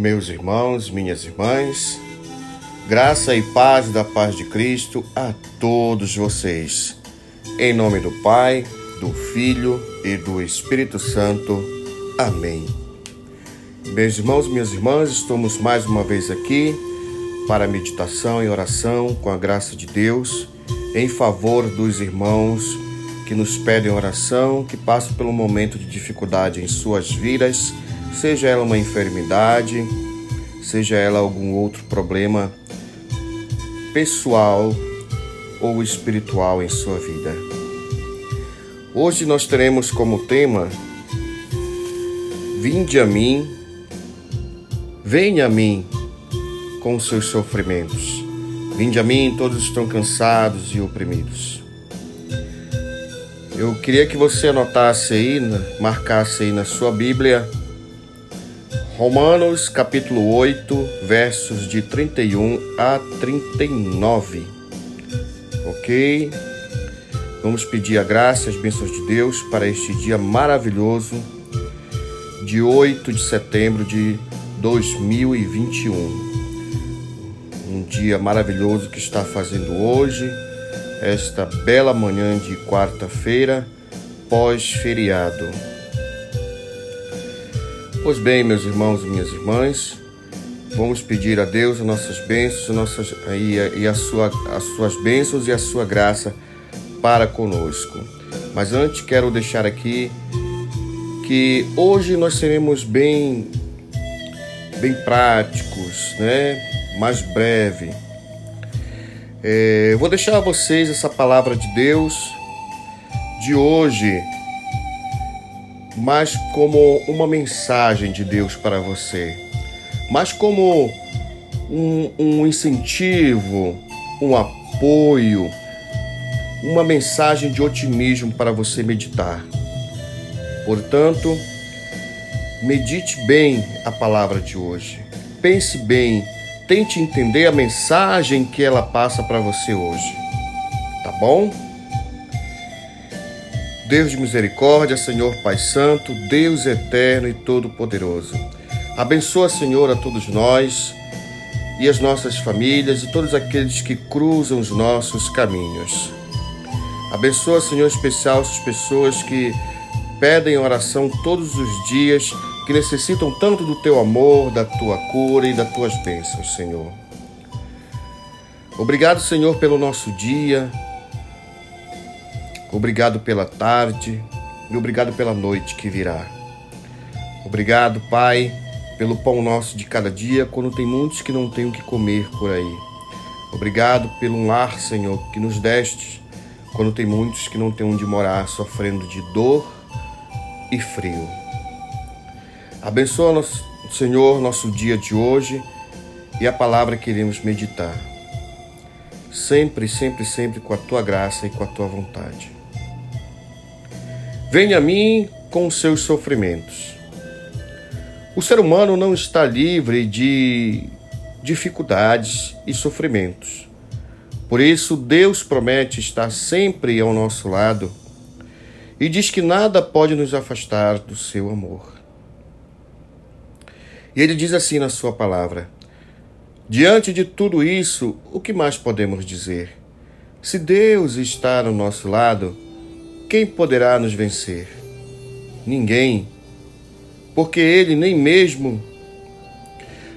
Meus irmãos, minhas irmãs, graça e paz da paz de Cristo a todos vocês. Em nome do Pai, do Filho e do Espírito Santo. Amém. Meus irmãos, minhas irmãs, estamos mais uma vez aqui para meditação e oração com a graça de Deus em favor dos irmãos que nos pedem oração, que passam pelo momento de dificuldade em suas vidas, seja ela uma enfermidade, seja ela algum outro problema pessoal ou espiritual em sua vida. Hoje nós teremos como tema Vinde a mim, venha a mim com seus sofrimentos. Vinde a mim, todos estão cansados e oprimidos. Eu queria que você anotasse aí, marcasse aí na sua Bíblia, Romanos capítulo 8, versos de 31 a 39. Ok? Vamos pedir a graça e as bênçãos de Deus para este dia maravilhoso de 8 de setembro de 2021. Um dia maravilhoso que está fazendo hoje esta bela manhã de quarta-feira, pós-feriado. Pois bem, meus irmãos e minhas irmãs, vamos pedir a Deus as nossas bênçãos nossas, e, e a sua, as suas bênçãos e a sua graça para conosco. Mas antes quero deixar aqui que hoje nós seremos bem bem práticos, né? Mais breve é, vou deixar a vocês essa palavra de Deus de hoje, mais como uma mensagem de Deus para você, mais como um, um incentivo, um apoio, uma mensagem de otimismo para você meditar. Portanto, medite bem a palavra de hoje. Pense bem tente entender a mensagem que ela passa para você hoje. Tá bom? Deus de misericórdia, Senhor Pai Santo, Deus eterno e todo-poderoso. Abençoa, Senhor, a todos nós e as nossas famílias e todos aqueles que cruzam os nossos caminhos. Abençoa, Senhor, especial essas pessoas que pedem oração todos os dias que necessitam tanto do teu amor, da tua cura e das tuas bênçãos, Senhor. Obrigado, Senhor, pelo nosso dia. Obrigado pela tarde e obrigado pela noite que virá. Obrigado, Pai, pelo pão nosso de cada dia, quando tem muitos que não têm o que comer por aí. Obrigado pelo lar, Senhor, que nos deste, quando tem muitos que não têm onde morar, sofrendo de dor e frio. Abençoa, Senhor, nosso dia de hoje e a palavra que iremos meditar. Sempre, sempre, sempre com a tua graça e com a tua vontade. Venha a mim com os seus sofrimentos. O ser humano não está livre de dificuldades e sofrimentos. Por isso, Deus promete estar sempre ao nosso lado e diz que nada pode nos afastar do seu amor. E ele diz assim na sua palavra: Diante de tudo isso, o que mais podemos dizer? Se Deus está ao nosso lado, quem poderá nos vencer? Ninguém, porque ele nem mesmo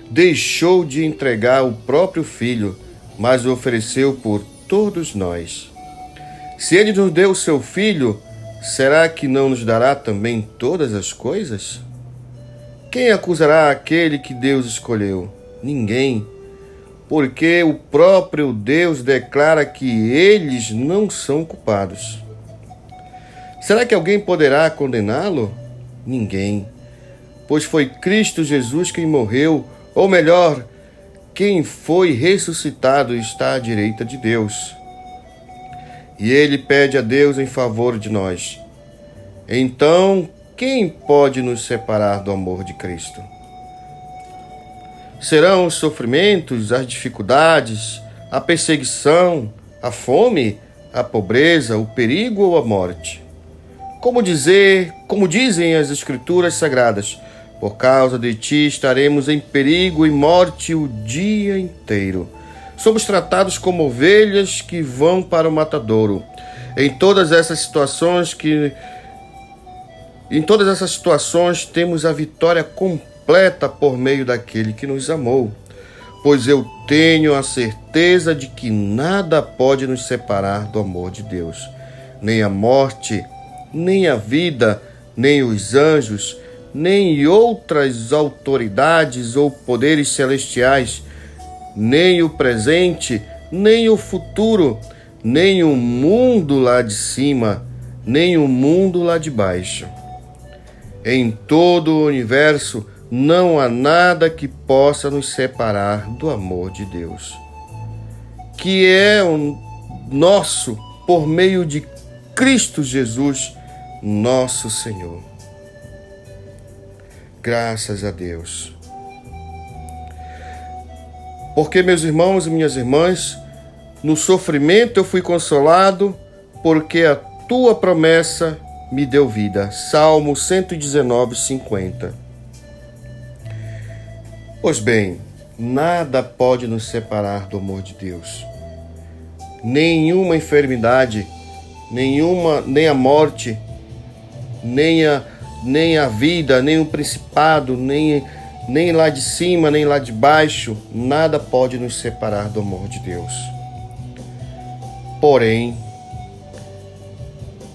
deixou de entregar o próprio Filho, mas o ofereceu por todos nós. Se ele nos deu o seu Filho, será que não nos dará também todas as coisas? Quem acusará aquele que Deus escolheu? Ninguém, porque o próprio Deus declara que eles não são culpados. Será que alguém poderá condená-lo? Ninguém, pois foi Cristo Jesus quem morreu, ou melhor, quem foi ressuscitado e está à direita de Deus. E ele pede a Deus em favor de nós. Então, quem pode nos separar do amor de Cristo? Serão os sofrimentos, as dificuldades, a perseguição, a fome, a pobreza, o perigo ou a morte? Como dizer, como dizem as escrituras sagradas, Por causa de ti estaremos em perigo e morte o dia inteiro. Somos tratados como ovelhas que vão para o matadouro. Em todas essas situações que em todas essas situações temos a vitória completa por meio daquele que nos amou. Pois eu tenho a certeza de que nada pode nos separar do amor de Deus, nem a morte, nem a vida, nem os anjos, nem outras autoridades ou poderes celestiais, nem o presente, nem o futuro, nem o mundo lá de cima, nem o mundo lá de baixo. Em todo o universo não há nada que possa nos separar do amor de Deus, que é o nosso por meio de Cristo Jesus, nosso Senhor. Graças a Deus. Porque, meus irmãos e minhas irmãs, no sofrimento eu fui consolado, porque a tua promessa me deu vida. Salmo 119, 50. Pois bem, nada pode nos separar do amor de Deus. Nenhuma enfermidade, nenhuma, nem a morte, nem a, nem a vida, nem o principado, nem, nem lá de cima, nem lá de baixo, nada pode nos separar do amor de Deus. Porém,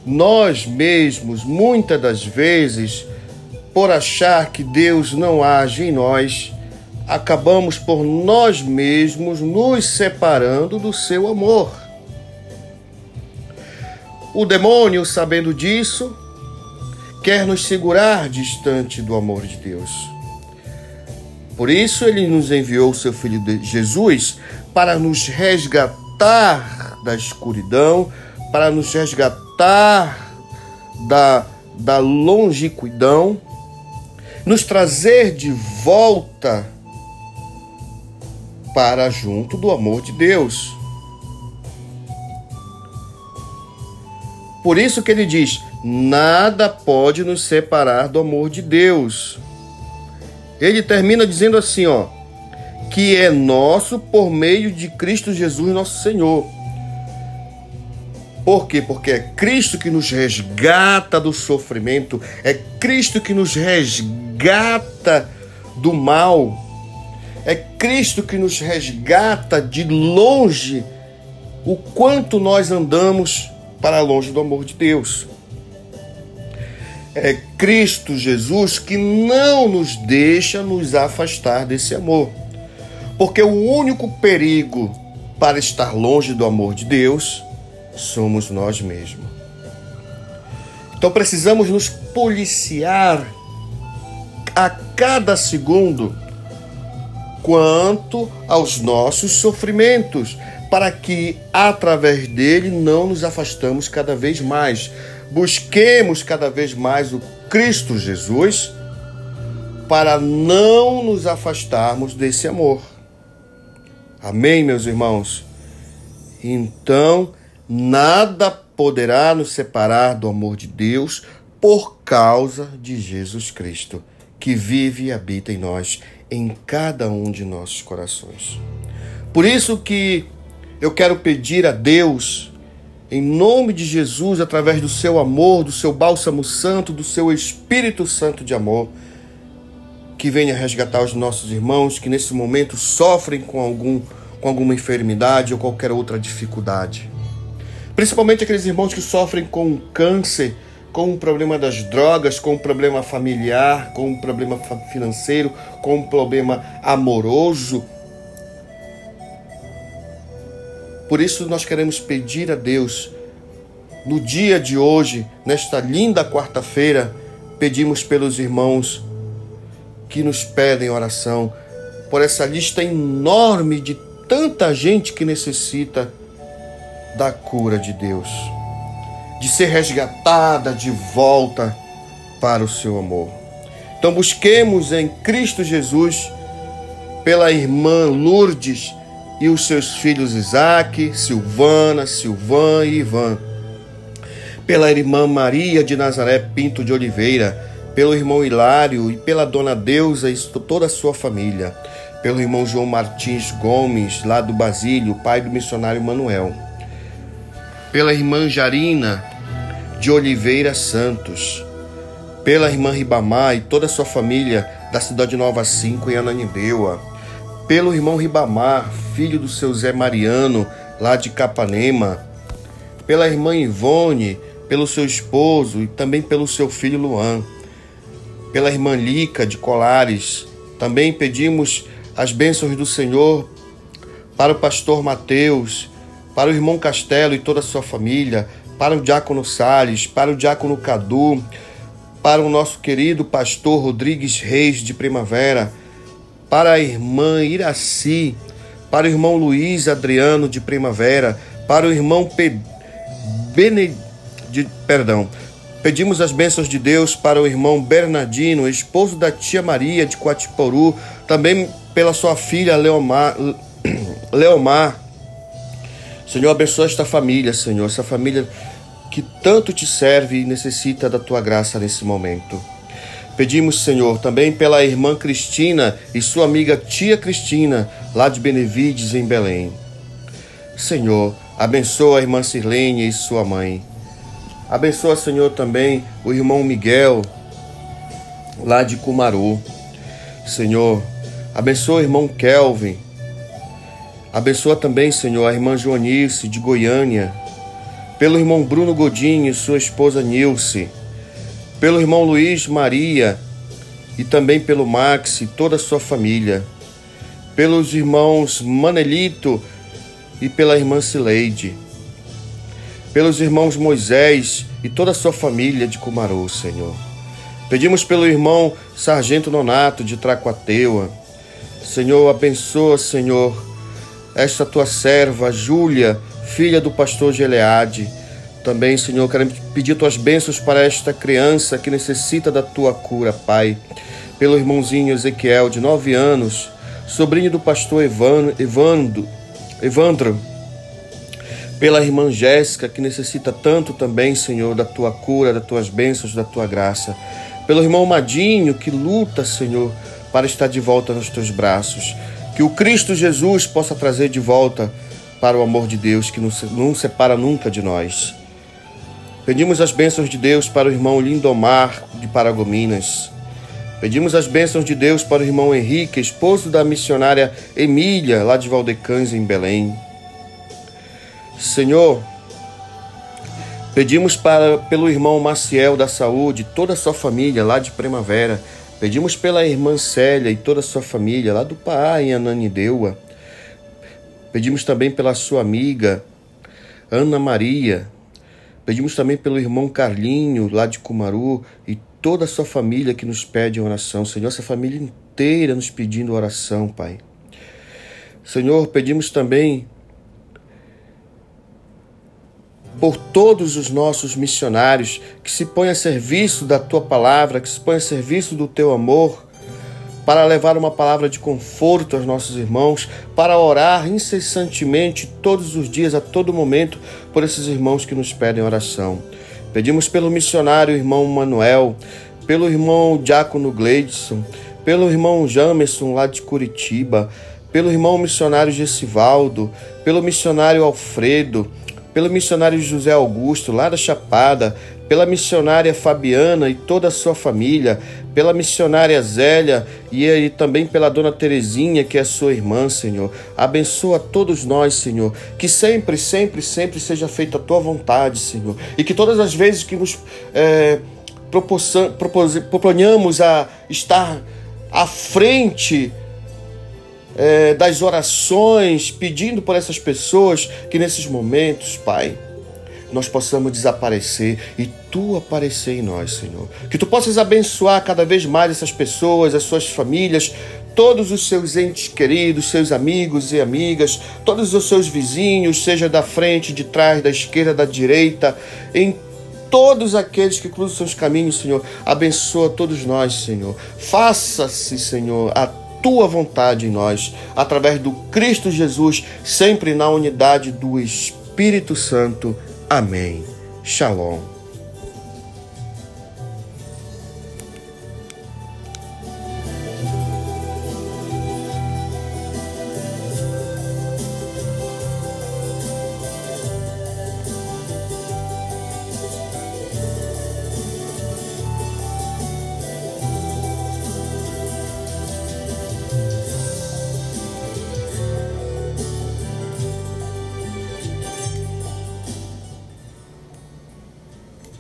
nós mesmos, muitas das vezes, por achar que Deus não age em nós, acabamos por nós mesmos nos separando do seu amor. O demônio, sabendo disso, quer nos segurar distante do amor de Deus. Por isso, ele nos enviou seu Filho Jesus para nos resgatar da escuridão, para nos resgatar da, da longiquidão, nos trazer de volta para junto do amor de Deus. Por isso que ele diz: nada pode nos separar do amor de Deus. Ele termina dizendo assim, ó, que é nosso por meio de Cristo Jesus, nosso Senhor. Por quê? Porque é Cristo que nos resgata do sofrimento, é Cristo que nos resgata do mal, é Cristo que nos resgata de longe o quanto nós andamos para longe do amor de Deus. É Cristo Jesus que não nos deixa nos afastar desse amor. Porque o único perigo para estar longe do amor de Deus somos nós mesmos. Então precisamos nos policiar a cada segundo quanto aos nossos sofrimentos, para que através dele não nos afastamos cada vez mais. Busquemos cada vez mais o Cristo Jesus para não nos afastarmos desse amor. Amém, meus irmãos? Então, nada poderá nos separar do amor de Deus por causa de Jesus Cristo, que vive e habita em nós, em cada um de nossos corações. Por isso que eu quero pedir a Deus, em nome de Jesus, através do seu amor, do seu bálsamo santo, do seu Espírito Santo de amor, que venha resgatar os nossos irmãos que nesse momento sofrem com algum com alguma enfermidade ou qualquer outra dificuldade. Principalmente aqueles irmãos que sofrem com câncer, com o problema das drogas, com o problema familiar, com o problema financeiro, com o problema amoroso, Por isso nós queremos pedir a Deus, no dia de hoje, nesta linda quarta-feira, pedimos pelos irmãos que nos pedem oração, por essa lista enorme de tanta gente que necessita da cura de Deus, de ser resgatada de volta para o seu amor. Então busquemos em Cristo Jesus, pela irmã Lourdes, e os seus filhos Isaac, Silvana, Silvan e Ivan. Pela irmã Maria de Nazaré Pinto de Oliveira, pelo irmão Hilário e pela dona Deusa e toda a sua família, pelo irmão João Martins Gomes, lá do Basílio, pai do missionário Manuel, pela irmã Jarina de Oliveira Santos, pela irmã Ribamar e toda a sua família da cidade Nova 5 em Ananindeua, pelo irmão Ribamar, filho do seu Zé Mariano, lá de Capanema, pela irmã Ivone, pelo seu esposo e também pelo seu filho Luan pela irmã Lica de Colares. Também pedimos as bênçãos do Senhor para o pastor Mateus, para o irmão Castelo e toda a sua família, para o diácono Sales, para o diácono Cadu, para o nosso querido pastor Rodrigues Reis de Primavera, para a irmã Iraci, para o irmão Luiz Adriano de Primavera, para o irmão Pe... Bene... de... perdão, Pedimos as bênçãos de Deus para o irmão Bernardino, esposo da tia Maria de Coatiporu, também pela sua filha Leomar. Leomar. Senhor, abençoa esta família, Senhor, essa família que tanto te serve e necessita da tua graça nesse momento. Pedimos, Senhor, também pela irmã Cristina e sua amiga tia Cristina, lá de Benevides, em Belém. Senhor, abençoa a irmã Sirlene e sua mãe. Abençoa, Senhor, também o irmão Miguel, lá de Cumaru. Senhor, abençoa o irmão Kelvin. Abençoa também, Senhor, a irmã Joanice, de Goiânia. Pelo irmão Bruno Godinho e sua esposa Nilce. Pelo irmão Luiz Maria e também pelo Max e toda a sua família. Pelos irmãos Manelito e pela irmã Cileide pelos irmãos Moisés e toda a sua família de Cumaru, Senhor. Pedimos pelo irmão Sargento Nonato de Tracuateua. Senhor, abençoa, Senhor, esta tua serva, Júlia, filha do pastor Geleade. Também, Senhor, queremos pedir tuas bênçãos para esta criança que necessita da tua cura, Pai. Pelo irmãozinho Ezequiel, de nove anos, sobrinho do pastor Evandro pela irmã Jéssica, que necessita tanto também, Senhor, da tua cura, das tuas bênçãos, da tua graça. Pelo irmão Madinho, que luta, Senhor, para estar de volta nos teus braços. Que o Cristo Jesus possa trazer de volta para o amor de Deus, que não separa nunca de nós. Pedimos as bênçãos de Deus para o irmão Lindomar de Paragominas. Pedimos as bênçãos de Deus para o irmão Henrique, esposo da missionária Emília, lá de Valdecães, em Belém. Senhor, pedimos para, pelo irmão Maciel da Saúde, toda a sua família lá de Primavera. Pedimos pela irmã Célia e toda a sua família lá do Paá, em Ananideua. Pedimos também pela sua amiga Ana Maria. Pedimos também pelo irmão Carlinho, lá de Cumaru, e toda a sua família que nos pede oração. Senhor, essa família inteira nos pedindo oração, Pai. Senhor, pedimos também por todos os nossos missionários que se põem a serviço da tua palavra, que se põem a serviço do teu amor, para levar uma palavra de conforto aos nossos irmãos, para orar incessantemente todos os dias, a todo momento, por esses irmãos que nos pedem oração. Pedimos pelo missionário irmão Manuel, pelo irmão Diácono Gleidson, pelo irmão Jamerson lá de Curitiba, pelo irmão missionário Gessivaldo, pelo missionário Alfredo, pelo missionário José Augusto, lá da Chapada, pela missionária Fabiana e toda a sua família, pela missionária Zélia e, também pela dona Terezinha, que é sua irmã, Senhor. Abençoa todos nós, Senhor. Que sempre, sempre, sempre seja feita a tua vontade, Senhor. E que todas as vezes que nos é, proponhamos a estar à frente é, das orações, pedindo por essas pessoas que nesses momentos, Pai, nós possamos desaparecer e tu aparecer em nós, Senhor. Que tu possas abençoar cada vez mais essas pessoas, as suas famílias, todos os seus entes queridos, seus amigos e amigas, todos os seus vizinhos, seja da frente, de trás, da esquerda, da direita, em todos aqueles que cruzam seus caminhos, Senhor. Abençoa todos nós, Senhor. Faça-se, Senhor, a tua vontade em nós, através do Cristo Jesus, sempre na unidade do Espírito Santo. Amém. Shalom.